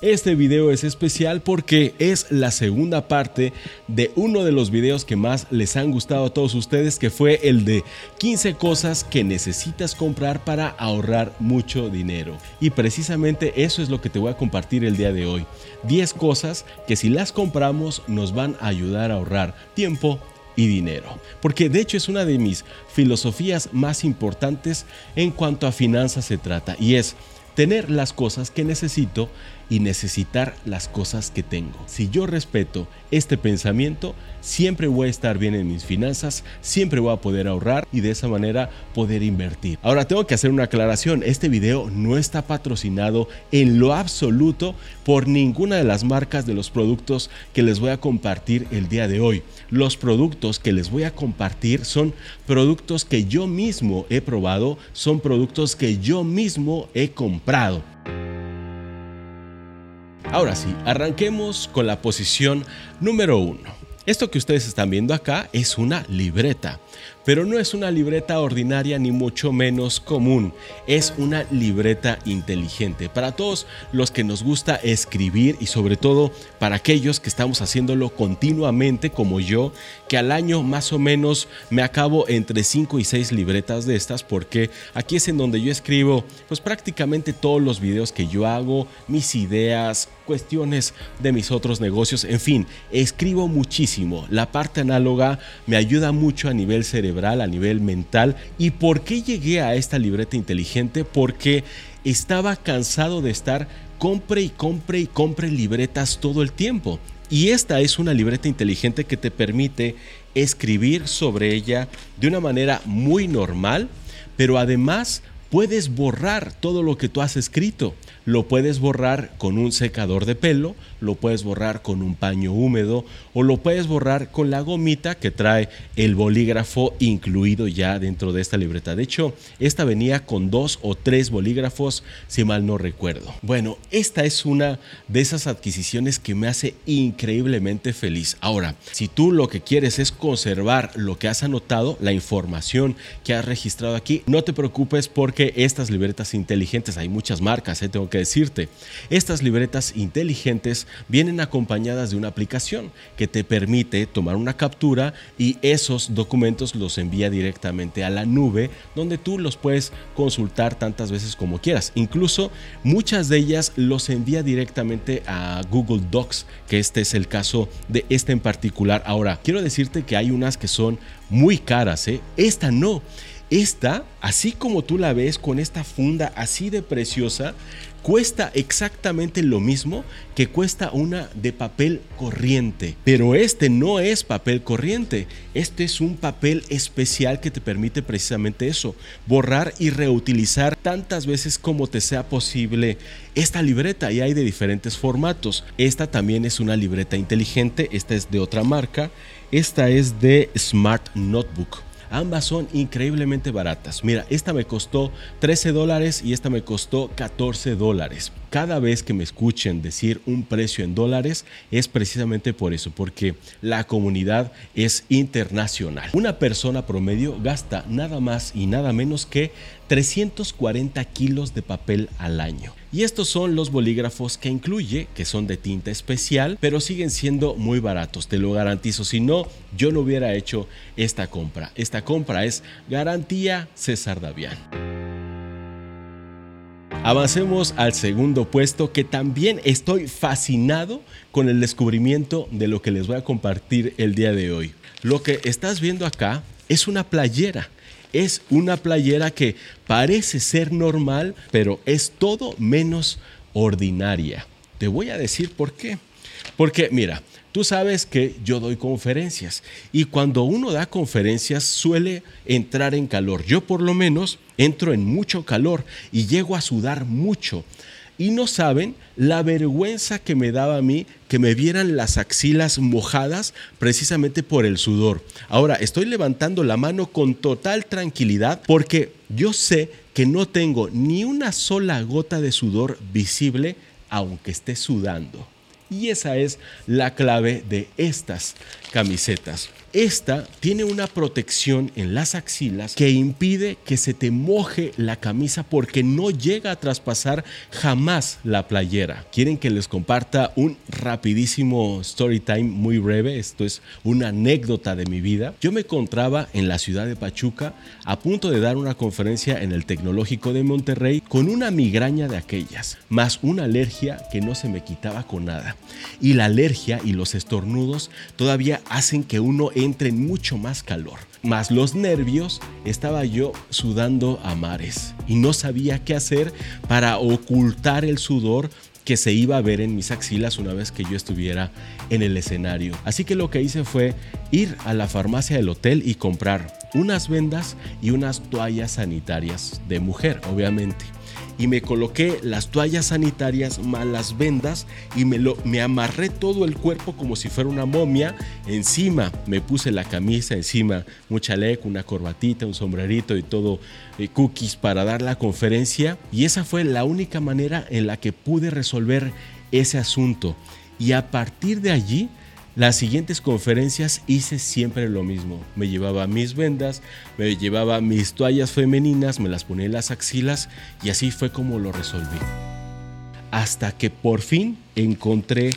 Este video es especial porque es la segunda parte de uno de los videos que más les han gustado a todos ustedes, que fue el de 15 cosas que necesitas comprar para ahorrar mucho dinero. Y precisamente eso es lo que te voy a compartir el día de hoy. 10 cosas que si las compramos nos van a ayudar a ahorrar tiempo, y dinero. Porque de hecho es una de mis filosofías más importantes en cuanto a finanzas se trata y es tener las cosas que necesito y necesitar las cosas que tengo. Si yo respeto este pensamiento, siempre voy a estar bien en mis finanzas, siempre voy a poder ahorrar y de esa manera poder invertir. Ahora tengo que hacer una aclaración, este video no está patrocinado en lo absoluto por ninguna de las marcas de los productos que les voy a compartir el día de hoy. Los productos que les voy a compartir son productos que yo mismo he probado, son productos que yo mismo he comprado. Ahora sí, arranquemos con la posición número uno. Esto que ustedes están viendo acá es una libreta pero no es una libreta ordinaria ni mucho menos común, es una libreta inteligente. Para todos los que nos gusta escribir y sobre todo para aquellos que estamos haciéndolo continuamente como yo, que al año más o menos me acabo entre 5 y 6 libretas de estas porque aquí es en donde yo escribo pues prácticamente todos los videos que yo hago, mis ideas, cuestiones de mis otros negocios, en fin, escribo muchísimo. La parte análoga me ayuda mucho a nivel cerebral a nivel mental. ¿Y por qué llegué a esta libreta inteligente? Porque estaba cansado de estar compre y compre y compre libretas todo el tiempo. Y esta es una libreta inteligente que te permite escribir sobre ella de una manera muy normal, pero además puedes borrar todo lo que tú has escrito. Lo puedes borrar con un secador de pelo, lo puedes borrar con un paño húmedo o lo puedes borrar con la gomita que trae el bolígrafo incluido ya dentro de esta libreta. De hecho, esta venía con dos o tres bolígrafos, si mal no recuerdo. Bueno, esta es una de esas adquisiciones que me hace increíblemente feliz. Ahora, si tú lo que quieres es conservar lo que has anotado, la información que has registrado aquí, no te preocupes porque estas libretas inteligentes, hay muchas marcas, ¿eh? tengo que decirte, estas libretas inteligentes vienen acompañadas de una aplicación que te permite tomar una captura y esos documentos los envía directamente a la nube donde tú los puedes consultar tantas veces como quieras. Incluso muchas de ellas los envía directamente a Google Docs, que este es el caso de esta en particular. Ahora, quiero decirte que hay unas que son muy caras, ¿eh? esta no. Esta, así como tú la ves con esta funda así de preciosa, cuesta exactamente lo mismo que cuesta una de papel corriente. Pero este no es papel corriente, este es un papel especial que te permite precisamente eso, borrar y reutilizar tantas veces como te sea posible esta libreta y hay de diferentes formatos. Esta también es una libreta inteligente, esta es de otra marca, esta es de Smart Notebook. Ambas son increíblemente baratas. Mira, esta me costó 13 dólares y esta me costó 14 dólares. Cada vez que me escuchen decir un precio en dólares es precisamente por eso, porque la comunidad es internacional. Una persona promedio gasta nada más y nada menos que 340 kilos de papel al año. Y estos son los bolígrafos que incluye, que son de tinta especial, pero siguen siendo muy baratos, te lo garantizo. Si no, yo no hubiera hecho esta compra. Esta compra es garantía César Davián. Avancemos al segundo puesto que también estoy fascinado con el descubrimiento de lo que les voy a compartir el día de hoy. Lo que estás viendo acá es una playera. Es una playera que parece ser normal, pero es todo menos ordinaria. Te voy a decir por qué. Porque mira, Tú sabes que yo doy conferencias y cuando uno da conferencias suele entrar en calor. Yo por lo menos entro en mucho calor y llego a sudar mucho. Y no saben la vergüenza que me daba a mí que me vieran las axilas mojadas precisamente por el sudor. Ahora, estoy levantando la mano con total tranquilidad porque yo sé que no tengo ni una sola gota de sudor visible aunque esté sudando. Y esa es la clave de estas camisetas. Esta tiene una protección en las axilas que impide que se te moje la camisa porque no llega a traspasar jamás la playera. Quieren que les comparta un rapidísimo story time muy breve. Esto es una anécdota de mi vida. Yo me encontraba en la ciudad de Pachuca a punto de dar una conferencia en el Tecnológico de Monterrey con una migraña de aquellas, más una alergia que no se me quitaba con nada. Y la alergia y los estornudos todavía hacen que uno entre en mucho más calor. Más los nervios, estaba yo sudando a mares y no sabía qué hacer para ocultar el sudor que se iba a ver en mis axilas una vez que yo estuviera en el escenario. Así que lo que hice fue ir a la farmacia del hotel y comprar unas vendas y unas toallas sanitarias de mujer, obviamente y me coloqué las toallas sanitarias más las vendas y me, lo, me amarré todo el cuerpo como si fuera una momia. Encima me puse la camisa, encima un chaleco, una corbatita, un sombrerito y todo eh, cookies para dar la conferencia. Y esa fue la única manera en la que pude resolver ese asunto. Y a partir de allí las siguientes conferencias hice siempre lo mismo. Me llevaba mis vendas, me llevaba mis toallas femeninas, me las ponía en las axilas y así fue como lo resolví. Hasta que por fin encontré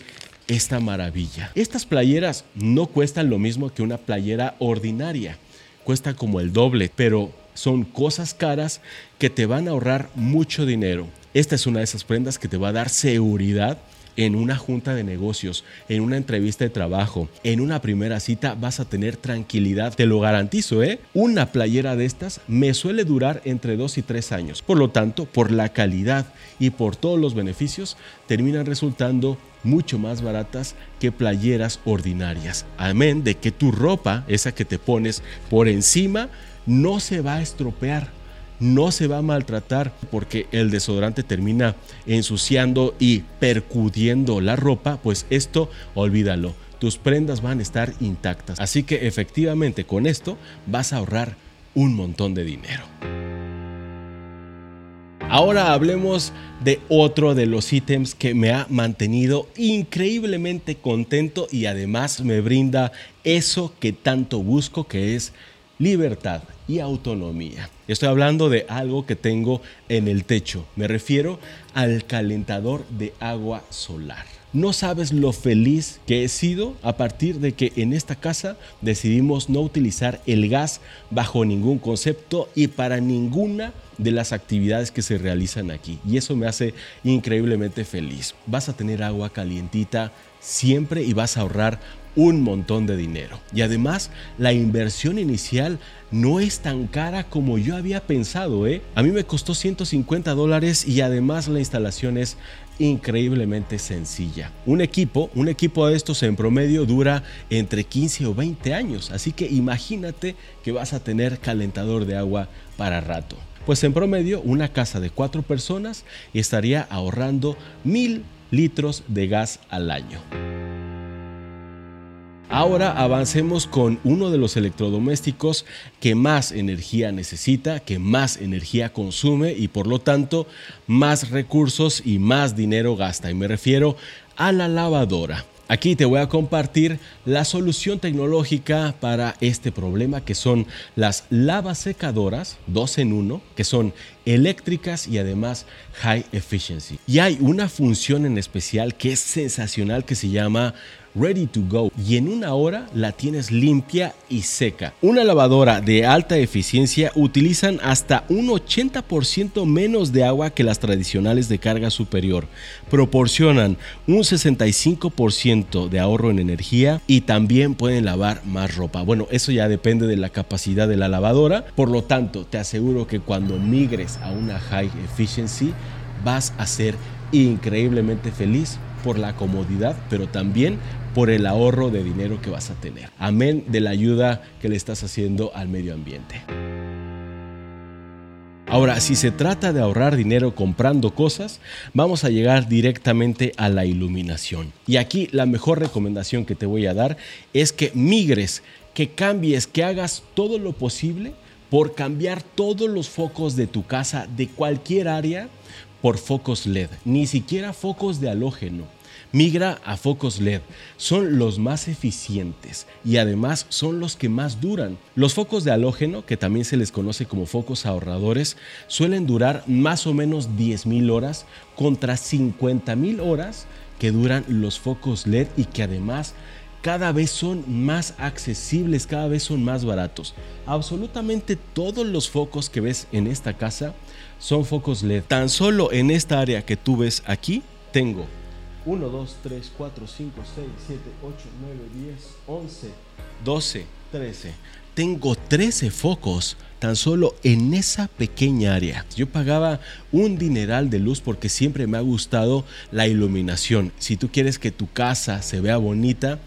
esta maravilla. Estas playeras no cuestan lo mismo que una playera ordinaria. Cuesta como el doble, pero son cosas caras que te van a ahorrar mucho dinero. Esta es una de esas prendas que te va a dar seguridad en una junta de negocios, en una entrevista de trabajo, en una primera cita vas a tener tranquilidad, te lo garantizo, ¿eh? Una playera de estas me suele durar entre 2 y 3 años. Por lo tanto, por la calidad y por todos los beneficios, terminan resultando mucho más baratas que playeras ordinarias. Amén de que tu ropa, esa que te pones por encima, no se va a estropear no se va a maltratar porque el desodorante termina ensuciando y percudiendo la ropa, pues esto olvídalo. Tus prendas van a estar intactas. Así que efectivamente con esto vas a ahorrar un montón de dinero. Ahora hablemos de otro de los ítems que me ha mantenido increíblemente contento y además me brinda eso que tanto busco que es libertad y autonomía. Estoy hablando de algo que tengo en el techo. Me refiero al calentador de agua solar. No sabes lo feliz que he sido a partir de que en esta casa decidimos no utilizar el gas bajo ningún concepto y para ninguna de las actividades que se realizan aquí. Y eso me hace increíblemente feliz. Vas a tener agua calientita siempre y vas a ahorrar un montón de dinero. Y además, la inversión inicial no es tan cara como yo había pensado. ¿eh? A mí me costó 150 dólares y además la instalación es increíblemente sencilla. Un equipo, un equipo de estos en promedio dura entre 15 o 20 años, así que imagínate que vas a tener calentador de agua para rato. Pues en promedio una casa de cuatro personas estaría ahorrando mil litros de gas al año. Ahora avancemos con uno de los electrodomésticos que más energía necesita, que más energía consume y por lo tanto más recursos y más dinero gasta. Y me refiero a la lavadora. Aquí te voy a compartir la solución tecnológica para este problema que son las lavasecadoras 2 en 1 que son eléctricas y además high efficiency. Y hay una función en especial que es sensacional que se llama ready to go y en una hora la tienes limpia y seca. Una lavadora de alta eficiencia utilizan hasta un 80% menos de agua que las tradicionales de carga superior. Proporcionan un 65% de ahorro en energía y también pueden lavar más ropa. Bueno, eso ya depende de la capacidad de la lavadora. Por lo tanto, te aseguro que cuando migres a una high efficiency vas a ser increíblemente feliz por la comodidad, pero también por el ahorro de dinero que vas a tener. Amén de la ayuda que le estás haciendo al medio ambiente. Ahora, si se trata de ahorrar dinero comprando cosas, vamos a llegar directamente a la iluminación. Y aquí la mejor recomendación que te voy a dar es que migres, que cambies, que hagas todo lo posible por cambiar todos los focos de tu casa de cualquier área por focos LED, ni siquiera focos de halógeno Migra a focos LED. Son los más eficientes y además son los que más duran. Los focos de halógeno, que también se les conoce como focos ahorradores, suelen durar más o menos 10.000 horas contra 50.000 horas que duran los focos LED y que además cada vez son más accesibles, cada vez son más baratos. Absolutamente todos los focos que ves en esta casa son focos LED. Tan solo en esta área que tú ves aquí, tengo 1, 2, 3, 4, 5, 6, 7, 8, 9, 10, 11, 12, 13. Tengo 13 focos tan solo en esa pequeña área. Yo pagaba un dineral de luz porque siempre me ha gustado la iluminación. Si tú quieres que tu casa se vea bonita,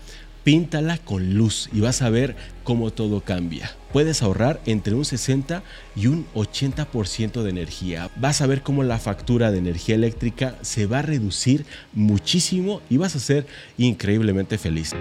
píntala con luz y vas a ver cómo todo cambia. Puedes ahorrar entre un 60 y un 80% de energía. Vas a ver cómo la factura de energía eléctrica se va a reducir muchísimo y vas a ser increíblemente feliz.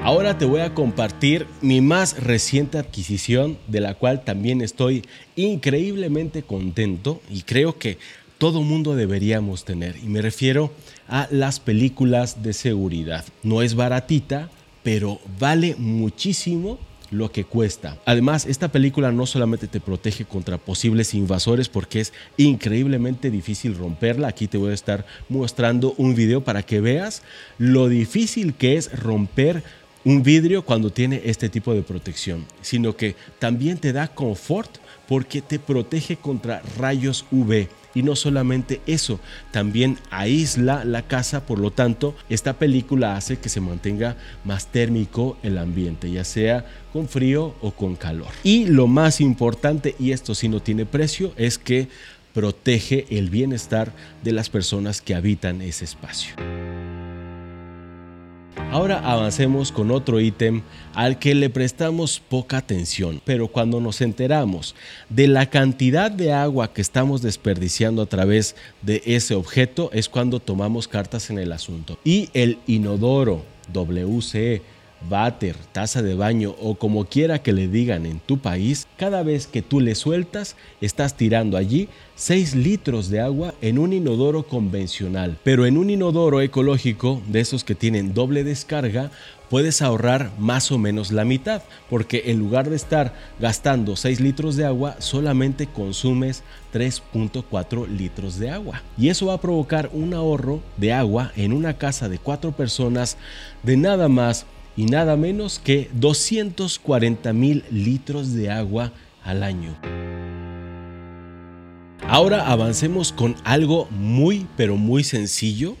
Ahora te voy a compartir mi más reciente adquisición de la cual también estoy increíblemente contento y creo que todo mundo deberíamos tener. Y me refiero a las películas de seguridad. No es baratita, pero vale muchísimo lo que cuesta. Además, esta película no solamente te protege contra posibles invasores porque es increíblemente difícil romperla. Aquí te voy a estar mostrando un video para que veas lo difícil que es romper un vidrio cuando tiene este tipo de protección, sino que también te da confort porque te protege contra rayos UV. Y no solamente eso, también aísla la casa, por lo tanto, esta película hace que se mantenga más térmico el ambiente, ya sea con frío o con calor. Y lo más importante, y esto sí no tiene precio, es que protege el bienestar de las personas que habitan ese espacio. Ahora avancemos con otro ítem al que le prestamos poca atención, pero cuando nos enteramos de la cantidad de agua que estamos desperdiciando a través de ese objeto es cuando tomamos cartas en el asunto. Y el inodoro WCE váter, taza de baño o como quiera que le digan en tu país, cada vez que tú le sueltas, estás tirando allí 6 litros de agua en un inodoro convencional. Pero en un inodoro ecológico, de esos que tienen doble descarga, puedes ahorrar más o menos la mitad, porque en lugar de estar gastando 6 litros de agua, solamente consumes 3.4 litros de agua. Y eso va a provocar un ahorro de agua en una casa de 4 personas de nada más y nada menos que 240 mil litros de agua al año. Ahora avancemos con algo muy pero muy sencillo,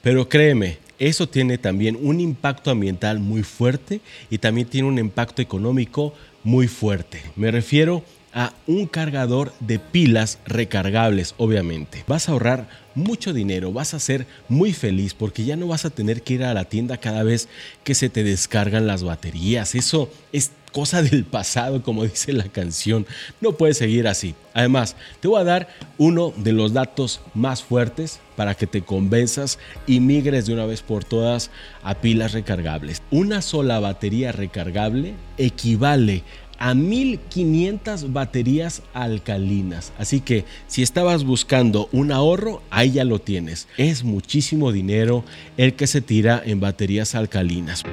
pero créeme, eso tiene también un impacto ambiental muy fuerte y también tiene un impacto económico muy fuerte. Me refiero a un cargador de pilas recargables, obviamente. Vas a ahorrar mucho dinero, vas a ser muy feliz porque ya no vas a tener que ir a la tienda cada vez que se te descargan las baterías. Eso es cosa del pasado, como dice la canción. No puedes seguir así. Además, te voy a dar uno de los datos más fuertes para que te convenzas y migres de una vez por todas a pilas recargables. Una sola batería recargable equivale a 1500 baterías alcalinas. Así que si estabas buscando un ahorro, ahí ya lo tienes. Es muchísimo dinero el que se tira en baterías alcalinas.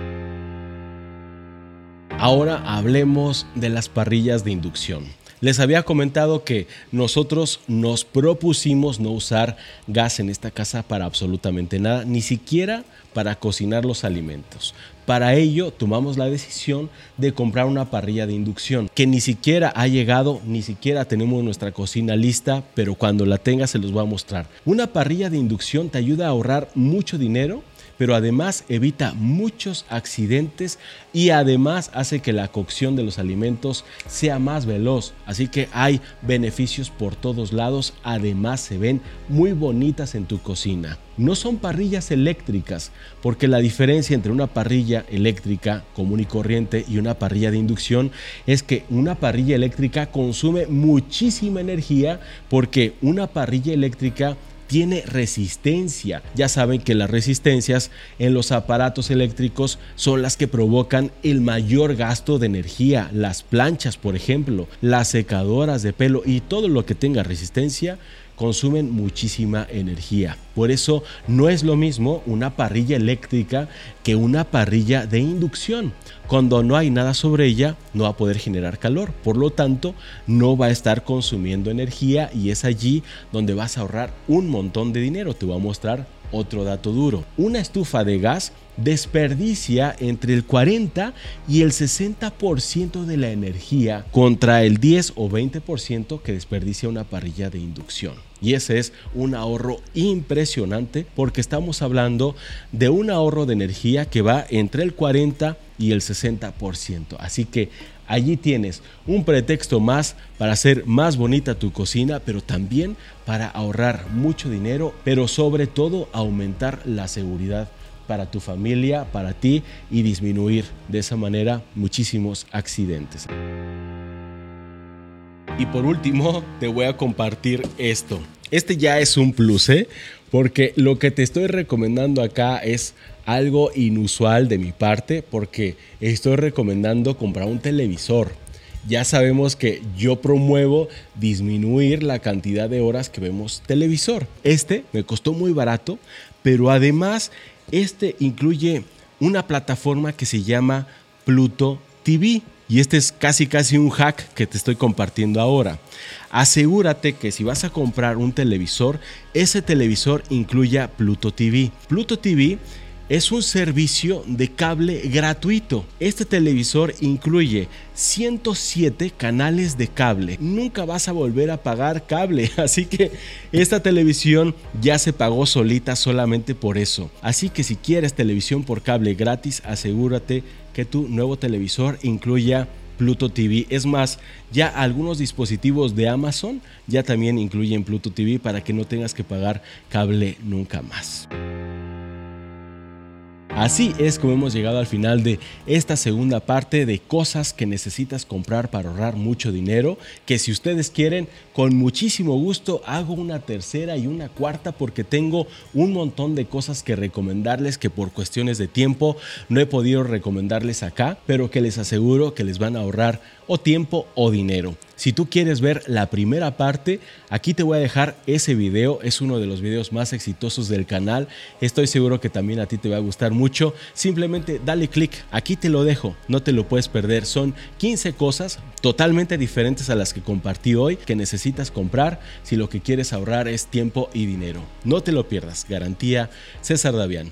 Ahora hablemos de las parrillas de inducción. Les había comentado que nosotros nos propusimos no usar gas en esta casa para absolutamente nada, ni siquiera para cocinar los alimentos. Para ello tomamos la decisión de comprar una parrilla de inducción que ni siquiera ha llegado, ni siquiera tenemos nuestra cocina lista, pero cuando la tenga se los voy a mostrar. Una parrilla de inducción te ayuda a ahorrar mucho dinero pero además evita muchos accidentes y además hace que la cocción de los alimentos sea más veloz. Así que hay beneficios por todos lados, además se ven muy bonitas en tu cocina. No son parrillas eléctricas, porque la diferencia entre una parrilla eléctrica común y corriente y una parrilla de inducción es que una parrilla eléctrica consume muchísima energía porque una parrilla eléctrica tiene resistencia. Ya saben que las resistencias en los aparatos eléctricos son las que provocan el mayor gasto de energía. Las planchas, por ejemplo, las secadoras de pelo y todo lo que tenga resistencia consumen muchísima energía. Por eso no es lo mismo una parrilla eléctrica que una parrilla de inducción. Cuando no hay nada sobre ella, no va a poder generar calor. Por lo tanto, no va a estar consumiendo energía y es allí donde vas a ahorrar un montón de dinero. Te voy a mostrar otro dato duro. Una estufa de gas desperdicia entre el 40 y el 60% de la energía contra el 10 o 20% que desperdicia una parrilla de inducción. Y ese es un ahorro impresionante porque estamos hablando de un ahorro de energía que va entre el 40 y el 60%. Así que allí tienes un pretexto más para hacer más bonita tu cocina, pero también para ahorrar mucho dinero, pero sobre todo aumentar la seguridad para tu familia, para ti y disminuir de esa manera muchísimos accidentes. Y por último, te voy a compartir esto. Este ya es un plus, ¿eh? porque lo que te estoy recomendando acá es algo inusual de mi parte, porque estoy recomendando comprar un televisor. Ya sabemos que yo promuevo disminuir la cantidad de horas que vemos televisor. Este me costó muy barato, pero además este incluye una plataforma que se llama Pluto TV. Y este es casi casi un hack que te estoy compartiendo ahora. Asegúrate que si vas a comprar un televisor, ese televisor incluya Pluto TV. Pluto TV es un servicio de cable gratuito. Este televisor incluye 107 canales de cable. Nunca vas a volver a pagar cable, así que esta televisión ya se pagó solita solamente por eso. Así que si quieres televisión por cable gratis, asegúrate que tu nuevo televisor incluya Pluto TV. Es más, ya algunos dispositivos de Amazon ya también incluyen Pluto TV para que no tengas que pagar cable nunca más. Así es como hemos llegado al final de esta segunda parte de cosas que necesitas comprar para ahorrar mucho dinero, que si ustedes quieren, con muchísimo gusto hago una tercera y una cuarta porque tengo un montón de cosas que recomendarles que por cuestiones de tiempo no he podido recomendarles acá, pero que les aseguro que les van a ahorrar o tiempo o dinero. Si tú quieres ver la primera parte, aquí te voy a dejar ese video. Es uno de los videos más exitosos del canal. Estoy seguro que también a ti te va a gustar mucho. Simplemente dale click. Aquí te lo dejo. No te lo puedes perder. Son 15 cosas totalmente diferentes a las que compartí hoy que necesitas comprar si lo que quieres ahorrar es tiempo y dinero. No te lo pierdas. Garantía César Davián.